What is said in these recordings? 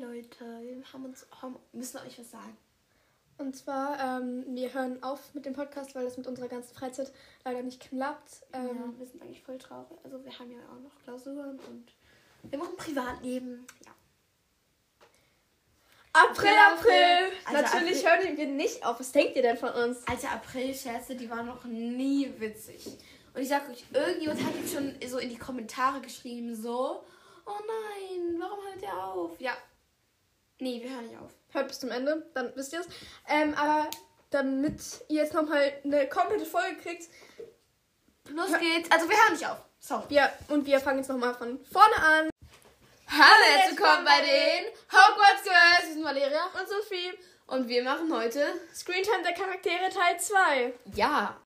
Leute, wir haben uns, haben, müssen euch was sagen. Und zwar, ähm, wir hören auf mit dem Podcast, weil das mit unserer ganzen Freizeit leider nicht klappt. Ähm, ja, wir sind eigentlich voll traurig. Also wir haben ja auch noch Klausuren und wir machen Privatleben. Ja. April, April! Also Natürlich April- hören wir nicht auf. Was denkt ihr denn von uns? Alte April-Scherze, die waren noch nie witzig. Und ich sag euch, irgendjemand hat jetzt schon so in die Kommentare geschrieben, so, oh nein, warum hört ihr auf? Ja. Nee, wir hören nicht auf. Hört bis zum Ende, dann wisst ihr es. Ähm, aber damit ihr jetzt nochmal eine komplette Folge kriegt, Los geht's. Also wir hören nicht auf. Sorry. wir, und wir fangen jetzt nochmal von vorne an. Hallo, herzlich willkommen bei den Hogwarts Girls. Wir sind Valeria. Und Sophie, Und wir machen heute Screentime der Charaktere Teil 2. Ja.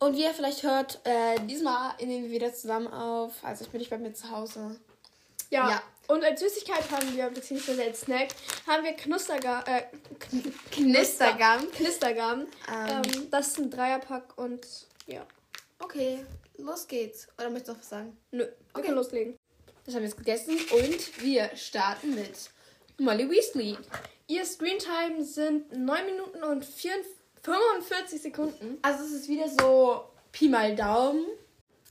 Und wie ihr vielleicht hört, äh, diesmal nehmen wir wieder zusammen auf. Also ich bin nicht bei mir zu Hause. Ja. Ja. Und als Süßigkeit haben wir, beziehungsweise als Snack, haben wir Knusterga äh, Kn- Knistergam. Knistergaben. Ähm. Ähm, das ist ein Dreierpack und ja. Okay, los geht's. Oder möchtest du noch was sagen? Nö, wir Okay. können loslegen. Das haben wir jetzt gegessen und wir starten mit Molly Weasley. Ihr Screentime sind 9 Minuten und 44 45 Sekunden. Also es ist wieder so Pi mal Daumen.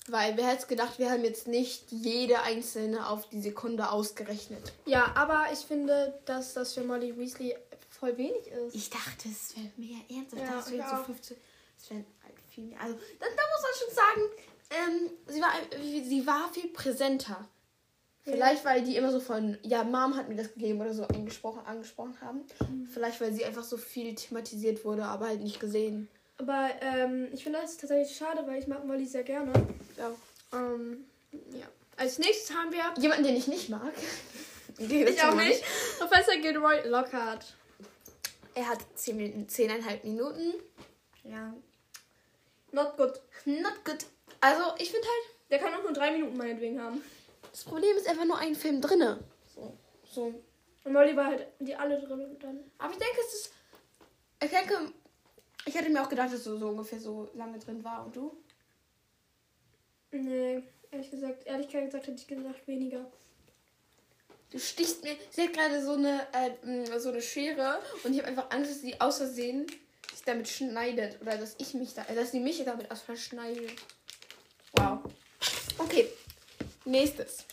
Weil wer hätte gedacht, wir haben jetzt nicht jede einzelne auf die Sekunde ausgerechnet. Ja, aber ich finde, dass das für Molly Weasley voll wenig ist. Ich dachte, es wäre mehr ernsthaft. Ja, das wären so 15. Es wären halt viel mehr. Also, da, da muss man schon sagen, ähm, sie, war, sie war viel präsenter. Vielleicht, weil die immer so von, ja, Mom hat mir das gegeben oder so angesprochen, angesprochen haben. Vielleicht, weil sie einfach so viel thematisiert wurde, aber halt nicht gesehen. Aber ähm, ich finde das tatsächlich schade, weil ich mag Molly sehr gerne. Ja. Ähm, ja. Als nächstes haben wir. Jemanden, den ich nicht mag. Ich auch nicht. Professor Gilroy Lockhart. Er hat 10 Minuten, 10,5 Minuten. Ja. Not good. Not good. Also, ich finde halt, Der kann auch nur drei Minuten meinetwegen haben. das Problem ist einfach nur ein Film drinne. So. So. Und Molly war halt die alle drin dann. Aber ich denke, es ist. Ich denke, ich hätte mir auch gedacht, dass du so ungefähr so lange drin war. Und du? Nee, ehrlich gesagt, Ehrlichkeit gesagt hätte ich gesagt weniger. Du stichst mir. Sie hat gerade so eine, äh, so eine Schere und ich habe einfach Angst, dass sie aus Versehen sich damit schneidet. Oder dass ich mich da. äh, dass sie mich damit aus verschneidet. Wow. Okay. Nächstes.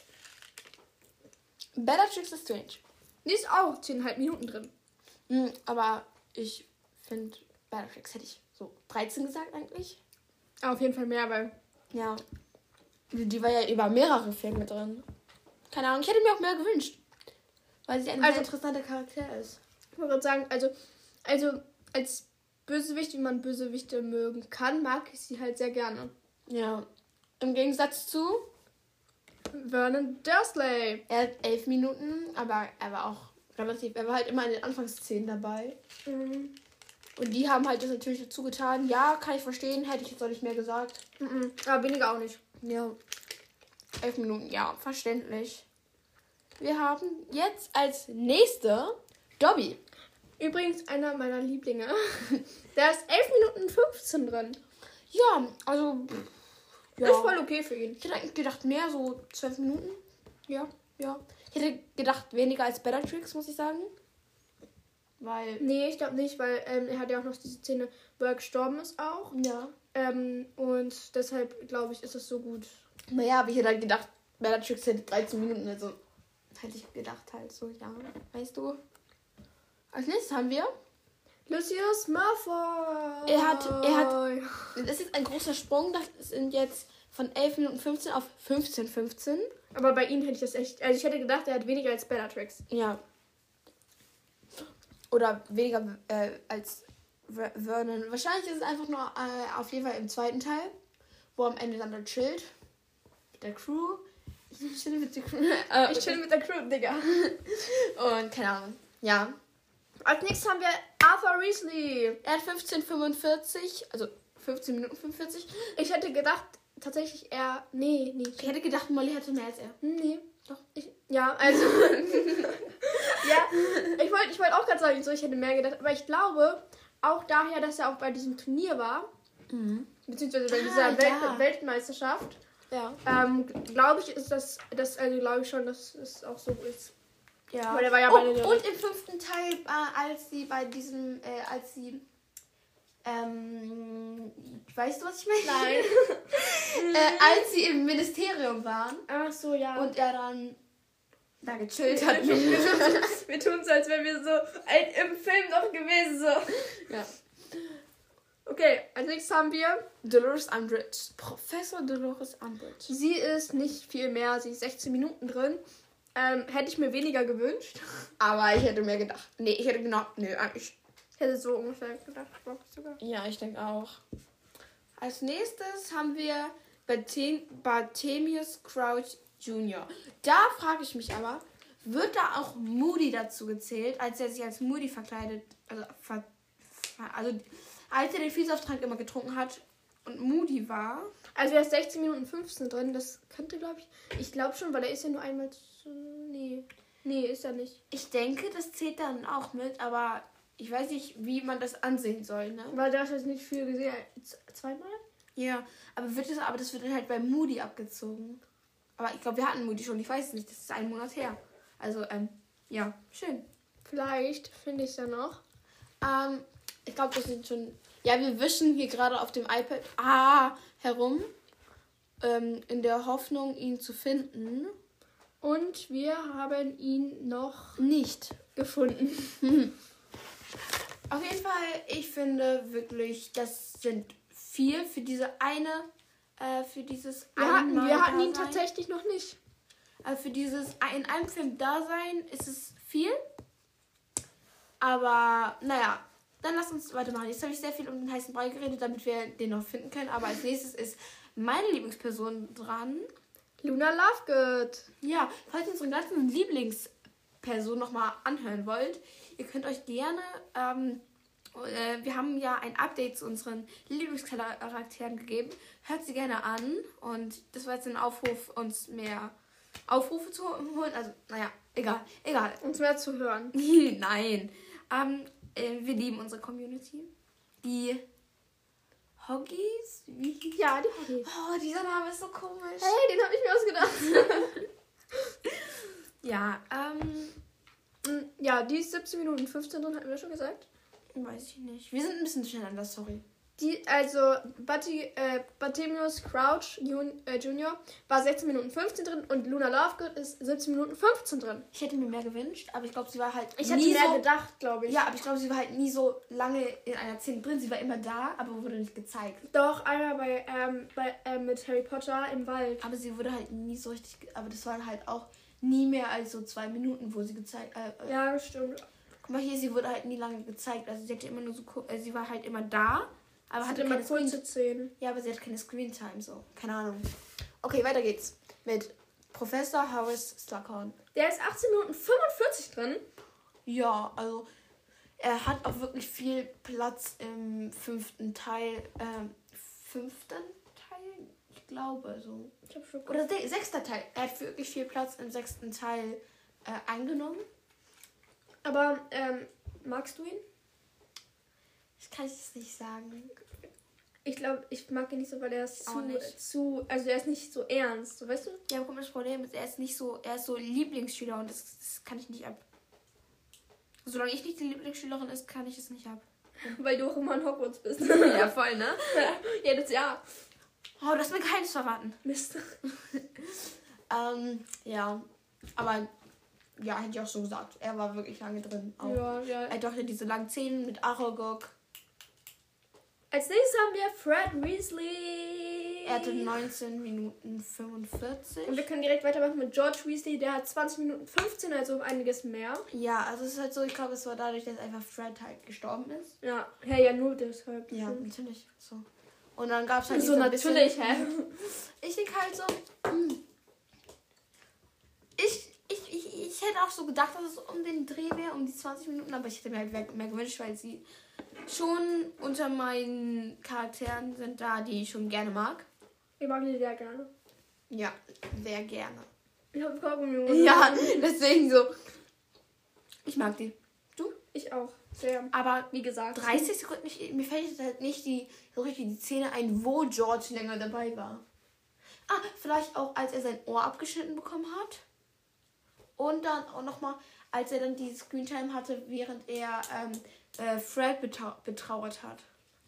Bellatrix Strange. Die ist auch 10,5 Minuten drin. Mhm, aber ich finde, Bellatrix hätte ich so 13 gesagt eigentlich. Auf jeden Fall mehr, weil. Ja. Die war ja über mehrere Filme drin. Keine Ahnung, ich hätte mir auch mehr gewünscht. Weil sie ein Also- sehr interessanter Charakter ist. Ich wollte gerade sagen, also, also als Bösewicht, wie man Bösewichte mögen kann, mag ich sie halt sehr gerne. Ja. Im Gegensatz zu, Vernon Dursley. er hat elf Minuten, aber er war auch relativ, er war halt immer in den Anfangsszenen dabei. Mhm. Und die haben halt das natürlich dazu getan. Ja, kann ich verstehen, hätte ich jetzt auch nicht mehr gesagt. Mhm. Aber weniger auch nicht. Ja. Elf Minuten, ja, verständlich. Wir haben jetzt als nächste Dobby. Übrigens einer meiner Lieblinge. Da ist 11 Minuten 15 drin. Ja, also. Ja. Ist voll okay für ihn. Ich hätte eigentlich gedacht, mehr, so zwölf Minuten. Ja, ja. Ich hätte gedacht, weniger als Bellatrix, muss ich sagen. Weil. Nee, ich glaube nicht, weil ähm, er hat ja auch noch diese Szene, wo er gestorben ist auch. Ja. Ähm, und deshalb glaube ich, ist es so gut. Naja, aber ich hätte halt gedacht, Bellatrix hätte 13 Minuten. Also. Hätte ich gedacht, halt so, ja. Weißt du? Als nächstes haben wir. Lucius Malfoy. Er hat- er hat- Das ist jetzt ein großer Sprung. Das sind jetzt von 11 Minuten 15 auf 15, 15. Aber bei ihm hätte ich das echt. Also ich hätte gedacht, er hat weniger als Bellatrix. Ja. Oder weniger äh, als Vernon. Wahrscheinlich ist es einfach nur äh, auf jeden Fall im zweiten Teil, wo am Ende dann der chillt. Mit der Crew. Ich chill mit der Crew. Äh, Ich chill mit der Crew, Digga. Und keine Ahnung. Ja. Als nächstes haben wir Arthur Weasley. Er hat 15,45. Also 15 Minuten 45. Ich hätte gedacht, tatsächlich er. Nee, nee. Ich hätte gedacht, Molly hätte mehr als er. Hm, Nee, doch. Ich, ja, also. ja, ich wollte ich wollt auch gerade sagen, so, ich hätte mehr gedacht. Aber ich glaube, auch daher, dass er auch bei diesem Turnier war, beziehungsweise bei Ah, dieser Welt ja. Weltmeisterschaft, Ja. ähm, glaube ich, ist das, das also glaube ich schon, dass es auch so ist. Ja. Aber der war ja oh, bei den und im fünften Teil, äh, als sie bei diesem, äh, als sie, ähm, weißt du, was ich meine? Nein. äh, als sie im Ministerium waren Ach so, ja. und er dann da gechillt hat. wir wir tun es, als wären wir so ein, im Film noch gewesen. So. ja. Okay, als nächstes haben wir. Dolores Umbridge. Professor Dolores Umbridge. Sie ist nicht viel mehr, sie ist 16 Minuten drin. Ähm, hätte ich mir weniger gewünscht. Aber ich hätte mir gedacht. Nee, ich hätte genau. Nee, eigentlich. Ich hätte so ungefähr gedacht, sogar. Ja, ich denke auch. Als nächstes haben wir Barthem Barthemius Crouch Jr. Da frage ich mich aber, wird da auch Moody dazu gezählt, als er sich als Moody verkleidet, also, ver, also als er den Vielsafttrank immer getrunken hat und Moody war? Also er ist 16 Minuten 15 drin, das könnte, glaube ich. Ich glaube schon, weil er ist ja nur einmal zu. Nee. Nee, ist er nicht. Ich denke, das zählt dann auch mit, aber ich weiß nicht, wie man das ansehen soll, ne? Weil da hast du jetzt nicht viel gesehen. Zweimal? Ja, aber wird das, aber das wird dann halt bei Moody abgezogen. Aber ich glaube, wir hatten Moody schon, ich weiß es nicht, das ist ein Monat her. Also, ähm, ja, schön. Vielleicht finde ich es ja noch. Ähm, ich glaube, das sind schon. Ja, wir wischen hier gerade auf dem iPad ah, herum. Ähm, in der Hoffnung, ihn zu finden. Und wir haben ihn noch Nicht. gefunden. Auf jeden Fall, ich finde wirklich, das sind viel für diese eine, äh, für dieses Wir hatten, wir hatten ihn tatsächlich noch nicht. Äh, für dieses in einem Film Dasein ist es viel. Aber naja, dann lass uns weitermachen. Jetzt habe ich sehr viel um den heißen Brei geredet, damit wir den noch finden können. Aber als nächstes ist meine Lieblingsperson dran. Luna Lovegood. Ja, falls ihr unsere ganzen Lieblingspersonen nochmal anhören wollt, ihr könnt euch gerne. Ähm, äh, wir haben ja ein Update zu unseren Lieblingscharakteren gegeben. Hört sie gerne an. Und das war jetzt ein Aufruf, uns mehr Aufrufe zu holen. Also, naja, egal, egal. Uns mehr zu hören. Nein. Ähm, äh, wir lieben unsere Community. Die Hoggies? Ja, die Hobbys. Oh, dieser Name ist so komisch. Hey, den habe ich mir ausgedacht. Ja, ähm, Mm, ja, die ist 17 Minuten 15 drin, hatten wir schon gesagt. Weiß ich nicht. Wir sind ein bisschen durcheinander, sorry. Die, also, Batti, äh, Barthemius Crouch Jun, äh, Junior war 16 Minuten 15 drin und Luna Lovegood ist 17 Minuten 15 drin. Ich hätte mir mehr gewünscht, aber ich glaube, sie war halt Ich hätte nie mehr so... gedacht, glaube ich. Ja, aber ich glaube, sie war halt nie so lange in einer Szene drin. Sie war immer da, aber wurde nicht gezeigt. Doch, einmal bei, ähm, bei äh, mit Harry Potter im Wald. Aber sie wurde halt nie so richtig... Aber das waren halt auch nie mehr als so zwei Minuten, wo sie gezeigt... Äh, äh, Ja, stimmt. Guck mal hier, sie wurde halt nie lange gezeigt. Also sie hatte immer nur so... Äh, sie war halt immer da, aber Sie hatte immer kurze Szenen. Ja, aber sie hat keine Screentime, so. Keine Ahnung. Okay, weiter geht's. Mit Professor Horace Slughorn. Der ist 18 Minuten 45 drin. Ja, also er hat auch wirklich viel Platz im fünften Teil. Ähm, fünften Teil? Ich glaube so. Ich hab schon Oder se sechster Teil. Er hat wirklich viel Platz im sechsten Teil äh, eingenommen. Aber, ähm, magst du ihn? Ich kann es nicht sagen. Ich glaube, ich mag ihn nicht so, weil er ist zu, nicht. zu, also er ist nicht so ernst, so weißt du? Ja, aber das Problem ist, er ist nicht so, er ist so Lieblingsschüler und das, das kann ich nicht ab. Solange ich nicht die Lieblingsschülerin ist, kann ich es nicht ab. Weil du auch immer in Hogwarts bist. ja, voll, ne? Jedes Jahr. Oh, du hast mir keins verraten. Mist. Ähm, ja. Aber ja, hätte ich auch so gesagt. Er war wirklich lange drin. Auch. Ja, ja. Er doch diese langen Zähne mit Aragog. Als nächstes haben wir Fred Weasley. Er hatte 19 Minuten 45. Und wir können direkt weitermachen mit George Weasley. Der hat 20 Minuten 15, also um einiges mehr. Ja, also es ist halt so, ich glaube, es war dadurch, dass einfach Fred halt gestorben ist. Ja, ja, ja, nur deshalb. Ja, Hm. natürlich. So. Und dann gab es halt So diese natürlich, hä? Ich denke halt so. hm. Ich, ich, hätte auch so gedacht, dass es um den Dreh wäre, um die 20 Minuten, aber ich hätte mir halt mehr, mehr gewünscht, weil sie schon unter meinen Charakteren sind da, die ich schon gerne mag. Ich mag die sehr gerne. Ja, sehr gerne. Ich habe Kaugummi. Ja, deswegen so. Ich mag die. Du? Ich auch. Sehr. Aber Wie gesagt. 30 Sekunden, ich, mir fällt jetzt halt nicht die, so richtig die Szene ein, wo George länger dabei war. Ah, vielleicht auch, als er sein Ohr abgeschnitten bekommen hat. Und dann auch nochmal, als er dann die Screentime hatte, während er ähm, äh, Fred betrau betrauert hat.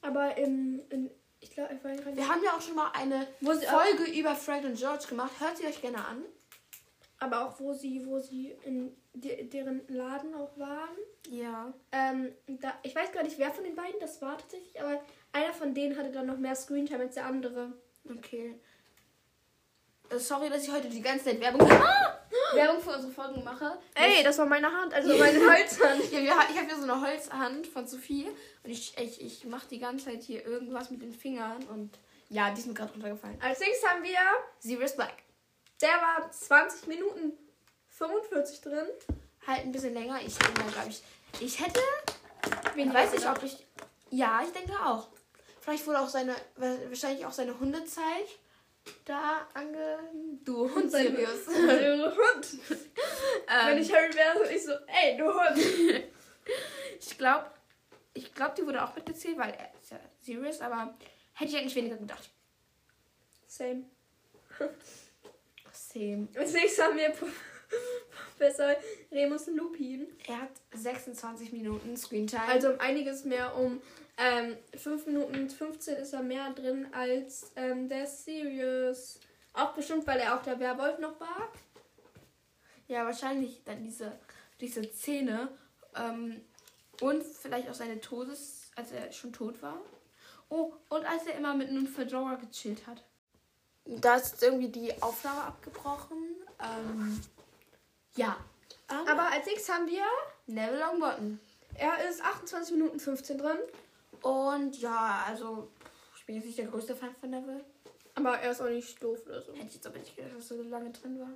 Aber im, in, ich glaube, Wir haben ja auch schon mal eine Folge über Fred und George gemacht. Hört sie euch gerne an. aber auch wo sie, wo sie in de, deren Laden auch waren. Ja. Ähm, da, ich weiß gar nicht, wer von den beiden das war tatsächlich, aber einer von denen hatte dann noch mehr Screentime als der andere. Okay. Äh, Sorry, dass ich heute die ganze Zeit Werbung, ah! Werbung für unsere Folgen mache. Ey, das war meine Hand, also meine Holzhand. Ja, wir, ich habe hier so eine Holzhand von Sophie und ich, ich, ich mache die ganze Zeit hier irgendwas mit den Fingern und ja, die sind gerade runtergefallen. Als nächstes haben wir, Sirius Black. der war 20 Minuten 45 drin. Halt ein bisschen länger. Ich denke mal, glaube ich. Ich hätte. Wen Ich weiß nicht, ob ich. Ja, ich denke auch. Vielleicht wurde auch seine. Wahrscheinlich auch seine Hundezeit da ange. Du Hund, Sirius. Du Hund. Wenn ähm, ich Harry wäre, würde ich so, ey, du Hund. ich glaube. Ich glaube, die wurde auch mitgezählt, weil er ist ja Sirius, aber hätte ich eigentlich weniger gedacht. Same. Same. Als nächstes haben wir Pro- Professor Remus Lupin. Er hat 26 Minuten Screentime. Also um einiges mehr, um ähm, 5 Minuten 15 ist er mehr drin als ähm, der Sirius. Auch bestimmt, weil er auch der Werwolf noch war. Ja, wahrscheinlich dann diese, diese Szene ähm, und vielleicht auch seine Todes, als er schon tot war. Oh, und als er immer mit einem Fedora gechillt hat. Da ist jetzt irgendwie die Aufnahme abgebrochen. Ähm, ja. Aber, Aber als nächstes haben wir, Neville Longbottom. er ist 28 Minuten 15 drin. Und ja, also ich bin jetzt nicht der größte Fan von Neville. Aber er ist auch nicht doof oder so. Hätte ich jetzt aber nicht gedacht, dass er so lange drin war.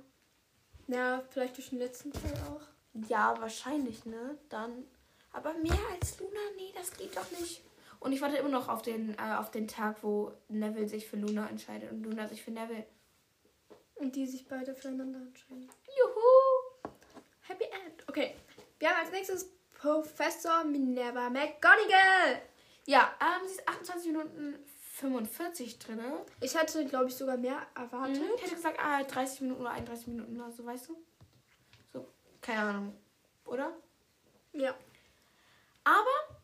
Ja, vielleicht durch den letzten Teil auch. Ja, wahrscheinlich, ne? Dann. Aber mehr als Luna? Nee, das geht doch nicht. Und ich warte immer noch auf den, äh, auf den Tag, wo Neville sich für Luna entscheidet und Luna sich für Neville. Und die sich beide füreinander entscheiden. Juhu! Happy End. Okay. Wir haben als nächstes Professor Minerva McGonagall. Ja, ähm, sie ist 28 Minuten 45 drin. Ich hatte, glaube ich, sogar mehr erwartet. Mhm. Ich hätte gesagt, ah, 30 Minuten oder 31 Minuten oder so, weißt du? So, keine Ahnung. Oder? Ja. Aber,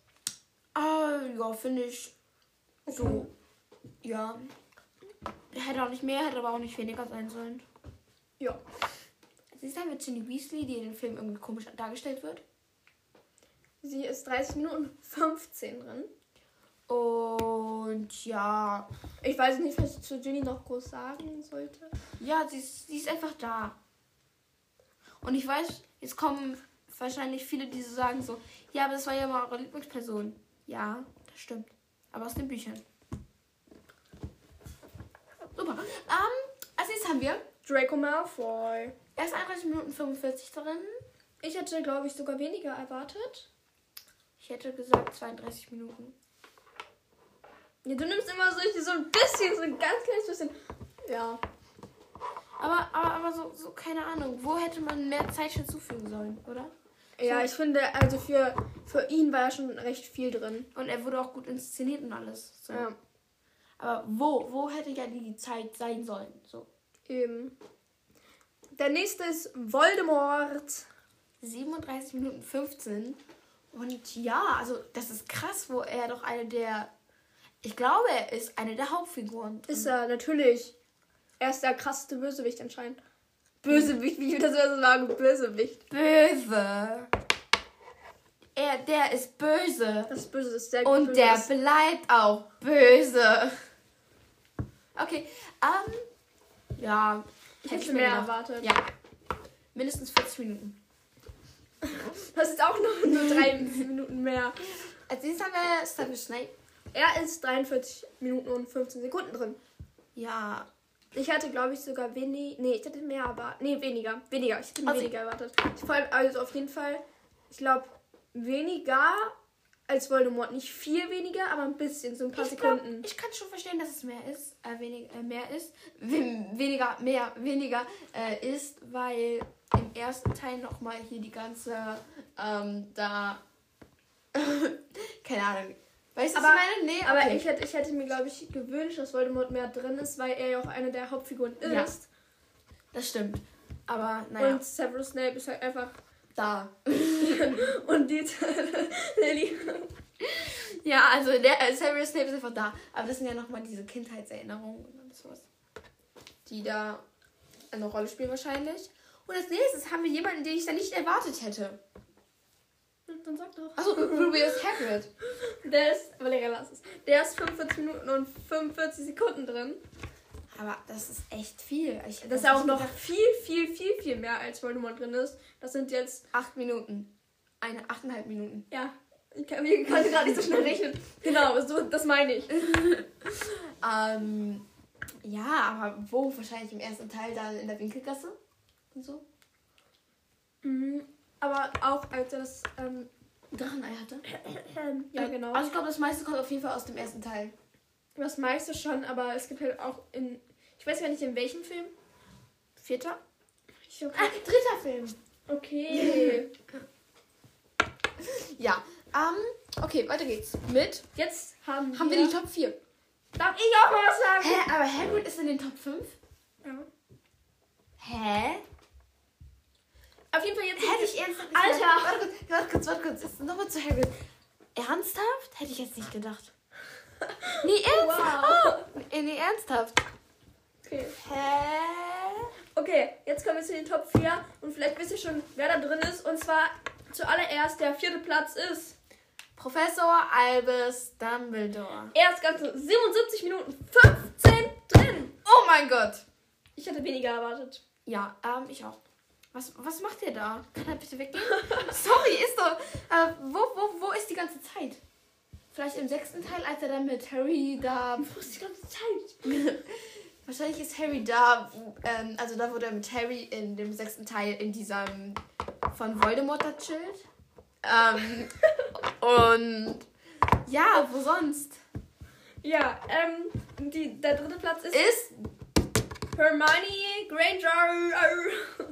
äh, ja, finde ich so, ja. Hätte auch nicht mehr, hätte aber auch nicht weniger sein sollen. Ja. Sie ist dann mit Ginny Weasley, die in dem Film irgendwie komisch dargestellt wird. Sie ist 30 Minuten 15 drin. Und ja, Ich weiß nicht, was ich zu Ginny noch groß sagen sollte. ja, sie ist, sie ist einfach da. Und ich weiß, jetzt kommen wahrscheinlich viele, die so sagen so, ja, aber das war ja mal eure Lieblingsperson. Ja, das stimmt. Aber aus den Büchern. Super. Ähm, als nächstes haben wir Draco Malfoy. erst 31 Minuten 45 drin. Ich hätte, glaube ich, sogar weniger erwartet. Ich hätte gesagt 32 Minuten. Ja, du nimmst immer so, so ein bisschen, so ein ganz kleines bisschen. Ja. Aber, aber, aber so, so, keine Ahnung, wo hätte man mehr Zeit hinzufügen sollen, oder? Ja, ich finde, also für, für ihn war ja schon recht viel drin. Und er wurde auch gut inszeniert und alles. So. Ja, Aber wo, wo hätte ja die Zeit sein sollen? So. eben. Der nächste ist Voldemort. 37 Minuten 15. Und ja, also das ist krass, wo er doch eine der. Ich glaube, er ist eine der Hauptfiguren. Ist er, natürlich. Er ist der krasseste Bösewicht anscheinend. Bösewicht, wie ich das so sagen, Bösewicht. böse. Er, der ist böse. Das Böse ist sehr Und böse. der bleibt auch böse. Okay, ähm. Ja, Ich hätte mehr gedacht. erwartet. Ja. Mindestens 40 Minuten. Das ist auch noch nur drei Minuten mehr. Als nächstes haben wir Snape. Er ist 43 Minuten und 15 Sekunden drin. Ja. Ich hatte, glaube ich, sogar wenig. Nee, ich hatte mehr erwartet. Nee, weniger. Weniger. Ich hätte Also- weniger erwartet. Ich, vor allem, also auf jeden Fall, ich glaube, weniger als Voldemort. Nicht viel weniger, aber ein bisschen. So ein paar Ich, glaub, Sekunden. ich kann schon verstehen, dass es mehr ist. Äh, wenig, äh, mehr ist. We weniger, mehr, weniger äh, ist, weil im ersten Teil nochmal hier die ganze, ähm, da. keine Ahnung. Weißt du, was Aber- ich meine? Nee, Aber okay. ich, hätte, ich hätte mir, glaube ich, gewünscht, dass Voldemort mehr drin ist, weil er ja auch eine der Hauptfiguren Ja. ist. Das stimmt. Aber naja. Und Severus Snape ist halt einfach Da. Und die Lily. Ja, also der äh, Severus Snape ist einfach da. Aber das sind ja nochmal diese Kindheitserinnerungen und alles sowas. Die da eine Rolle spielen wahrscheinlich. Und als nächstes haben wir jemanden, den ich da nicht erwartet hätte. Dann sag doch. Achso, Rubius Hagrid. Der ist, Valeria, lass es. Der ist 45 Minuten und 45 Sekunden drin. Aber das ist echt viel. Ich, Das ist ja auch noch viel, viel, viel, viel mehr als Voldemort drin ist. Das sind jetzt, acht Minuten. Eine, achteinhalb Minuten. ja, ich kann, ich kann gerade nicht so schnell rechnen. Genau, so, das meine ich. Ähm, ja, aber wo? Wahrscheinlich im ersten Teil dann in der Winkelgasse und so. Mhm. Aber auch als er das, ähm, Drachenei hatte. ja genau. Also ich glaube, das meiste kommt auf jeden Fall aus dem ersten Teil. Das meiste schon, aber es gibt halt auch in, ich weiß gar nicht in welchem Film. Vierter? Ich glaub, Ah, dritter Film. okay. Ja. Ähm, okay, weiter geht's. Mit Jetzt haben, haben wir die Top 4. Darf ich auch mal was sagen? Hä, aber Hagrid ist in den Top 5? Ja. Hä? Auf jeden Fall jetzt. Hätte ich ernsthaft Alter! Warte kurz, warte kurz, warte kurz. Nochmal zu Hagrid. Ernsthaft? Hätte ich jetzt nicht gedacht. Nee, ernsthaft. Wow. Oh, nee, ernsthaft. Okay. Hä? okay, jetzt kommen wir zu den Top 4 und vielleicht wisst ihr schon, wer da drin ist. Und zwar zuallererst der vierte Platz ist. Professor Albus Dumbledore. Er ist ganze 77 Minuten 15 drin. Oh mein Gott. Ich hatte weniger erwartet. Ja, ähm, ich auch. Was, was macht ihr da? Kann er bitte weggehen? Sorry, ist doch. Äh, wo, wo, wo ist die ganze Zeit? Vielleicht im sechsten Teil, als er dann mit Harry da. Wo ist die ganze Zeit? Wahrscheinlich ist Harry da, ähm, also da, wo der mit Harry in dem sechsten Teil in diesem von Voldemort da chillt. Ähm, und ja, wo sonst? Ja, ähm, die, der dritte Platz ist, Ist Hermione Granger.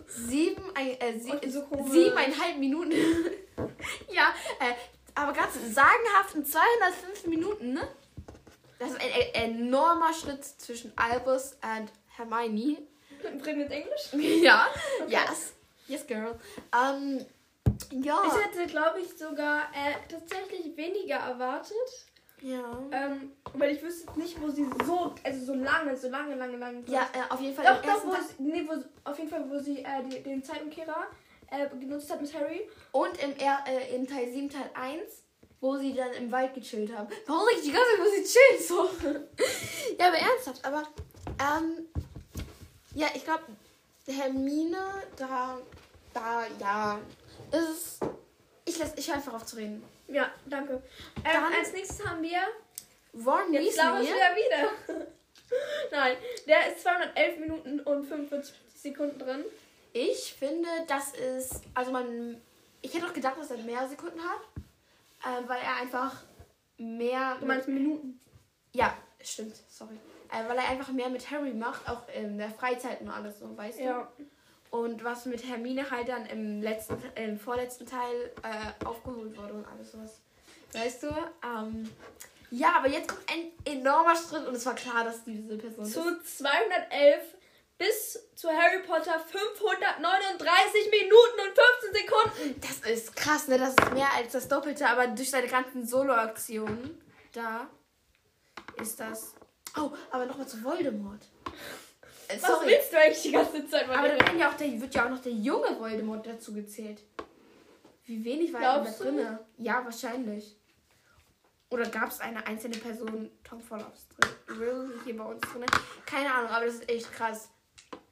sieben, ein, äh, sie, so siebeneinhalb Minuten. ja, äh, aber ganz sagenhaft in 205 Minuten, ne? Das ist ein, ein enormer Schritt zwischen Albus und Hermione. Reden jetzt Englisch? ja, yes. Yes, girl. Ähm, ja. Ich hätte, glaube ich, sogar äh, tatsächlich weniger erwartet. Ja. Ähm, weil ich wüsste nicht, wo sie so, also so lange, so lange, lange, lange. Ja, äh, auf jeden Fall. Doch, im doch, wo sie, nee, wo, auf jeden Fall, wo sie äh, die, den Zeitumkehrer äh, genutzt hat mit Harry. Und im, er äh, in Teil 7, Teil 1, wo sie dann im Wald gechillt haben. Warum ich die ganze Zeit, wo sie chillen? So. ja, aber ernsthaft, aber ähm, ja, ich glaube, Hermine, da, da, ja, ist. Ich lasse, ich höre einfach auf zu reden. Ja, danke. Ähm, Dann- als nächstes haben wir. Ron Jetzt laufen Weasley. wir wieder. Nein, der ist 211 Minuten und 45 Sekunden drin. Ich finde, das ist, also man, ich hätte auch gedacht, dass er mehr Sekunden hat, äh, weil er einfach mehr. Du meinst Minuten? Ja, stimmt, sorry. Äh, weil er einfach mehr mit Harry macht, auch in der Freizeit und alles so, weißt du? Ja. Und was mit Hermine halt dann im letzten, im vorletzten Teil äh, aufgeholt wurde und alles sowas. Weißt du? Ähm, ja, aber jetzt kommt ein enormer Schritt und es war klar, dass diese Person Zu ist. 211 bis zu Harry Potter 539 Minuten und 15 Sekunden. Das ist krass, ne? Das ist mehr als das Doppelte, aber durch seine ganzen Solo-Aktionen da ist das. Oh, aber nochmal zu Voldemort. Äh, Was sorry. willst du eigentlich die ganze Zeit mal Aber dann werden ja auch der, wird ja auch noch der junge Voldemort dazu gezählt. Wie wenig war da Glaubst du? drin? Ja, wahrscheinlich. Oder gab es eine einzelne Person, Tom Follows drin? Hier bei uns drin? Keine Ahnung, aber das ist echt krass.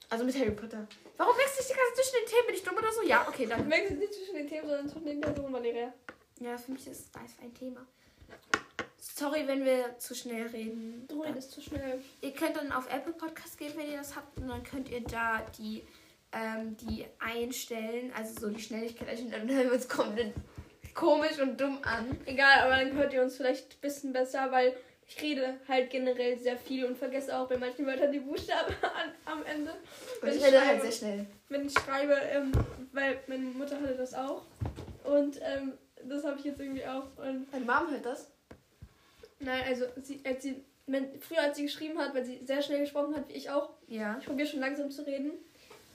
Also mit Harry Potter. Warum wechsle ich die ganze Zeit zwischen den Themen? Bin ich dumm oder so? Ja, okay, Du dann. wechselst nicht zwischen den Themen, sondern zwischen den Personen, Valeria. Ja, für mich ist das ein Thema. Sorry, wenn wir zu schnell reden. Du redest zu schnell. Ihr könnt dann auf Apple Podcast gehen, wenn ihr das habt. Und dann könnt ihr da die, ähm, die einstellen. Also so die Schnelligkeit einstellen. Dann hören wir uns komplett komisch und dumm an. Egal, aber dann hört ihr uns vielleicht ein bisschen besser, weil ich rede halt generell sehr viel und vergesse auch bei manchen Wörtern die Buchstaben an, am Ende. Und Wenn ich rede halt sehr schnell. Wenn ich schreibe, ähm, weil meine Mutter hatte das auch. Und ähm, das habe ich jetzt irgendwie auch. Und Meine Mom hört das. Nein, also sie, als sie, wenn, früher als sie geschrieben hat, weil sie sehr schnell gesprochen hat, wie ich auch, Ja. ich probiere schon langsam zu reden,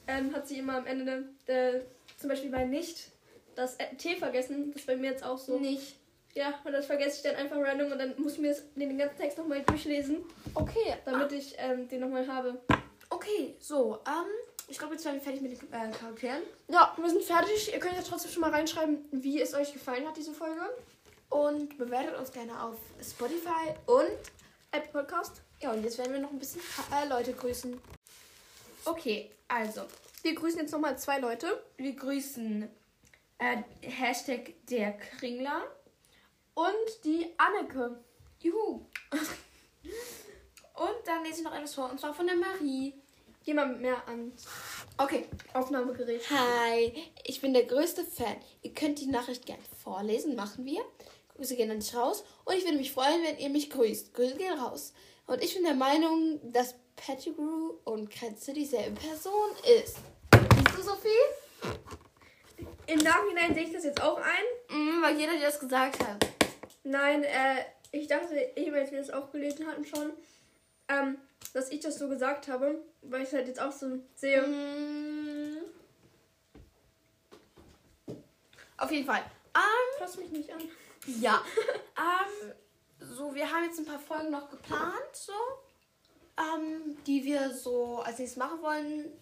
ähm, hat sie immer am Ende, äh, zum Beispiel bei nicht, das T vergessen. Das ist bei mir jetzt auch so. Nicht. Ja, und das vergesse ich dann einfach random und dann muss ich mir das, den ganzen Text nochmal durchlesen, Okay, damit ich ähm, den nochmal habe. Okay, so, ähm, ich glaube, jetzt sind wir fertig mit den äh, Charakteren. Ja, wir sind fertig. Ihr könnt ja trotzdem schon mal reinschreiben, wie es euch gefallen hat, diese Folge. Und bewertet uns gerne auf Spotify und Apple Podcast. ja, und jetzt werden wir noch ein bisschen äh, Leute grüßen. Okay, also, Wir grüßen jetzt nochmal zwei Leute. wir grüßen äh, Hashtag der Kringler. Und die Anneke. Juhu. und dann lese ich noch eines vor, und zwar von der Marie. Geh mal mehr ans Okay. Aufnahmegerät. Hi, ich bin der größte Fan. Ihr könnt die Nachricht gerne vorlesen, machen wir. Grüße gehen an dich raus. Und ich würde mich freuen, wenn ihr mich grüßt. Grüße gehen raus. Und ich bin der Meinung, dass Pettigrew und Kretze dieselbe Person ist. Siehst du, Sophie? Im Nachhinein sehe ich das jetzt auch ein. Mhm, weil jeder dir das gesagt hat. Nein, äh, ich dachte eben, als wir das auch gelesen hatten schon, ähm, dass ich das so gesagt habe, weil ich es halt jetzt auch so sehe. Mhm. Auf jeden Fall. Ähm, Fass mich nicht an. Ja. ähm, so, wir haben jetzt ein paar Folgen noch geplant, so. Ähm, die wir so als nächstes machen wollen.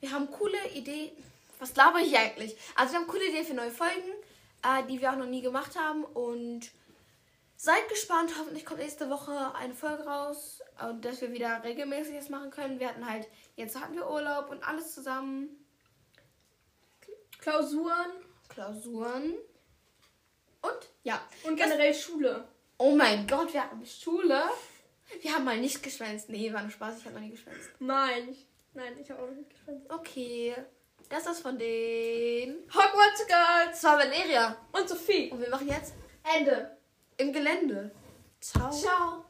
Wir haben coole Ideen. Was laber ich eigentlich? Also wir haben coole Ideen für neue Folgen, äh, die wir auch noch nie gemacht haben. Und seid gespannt. Hoffentlich kommt nächste Woche eine Folge raus. Und dass wir wieder regelmäßig das machen können. Wir hatten halt, jetzt hatten wir Urlaub und alles zusammen. Klausuren Klausuren. Und ja, und generell Schule. Oh mein Gott, wir hatten Schule. Wir haben mal nicht geschwänzt. Nee, war nur Spaß, ich habe noch nie geschwänzt. Nein. Ich, nein, ich habe auch nicht gespannt. Okay. Das ist von den Hogwarts Girls Das war Valeria. und Sophie. Und wir machen jetzt Ende. im Gelände. Ciao. Ciao.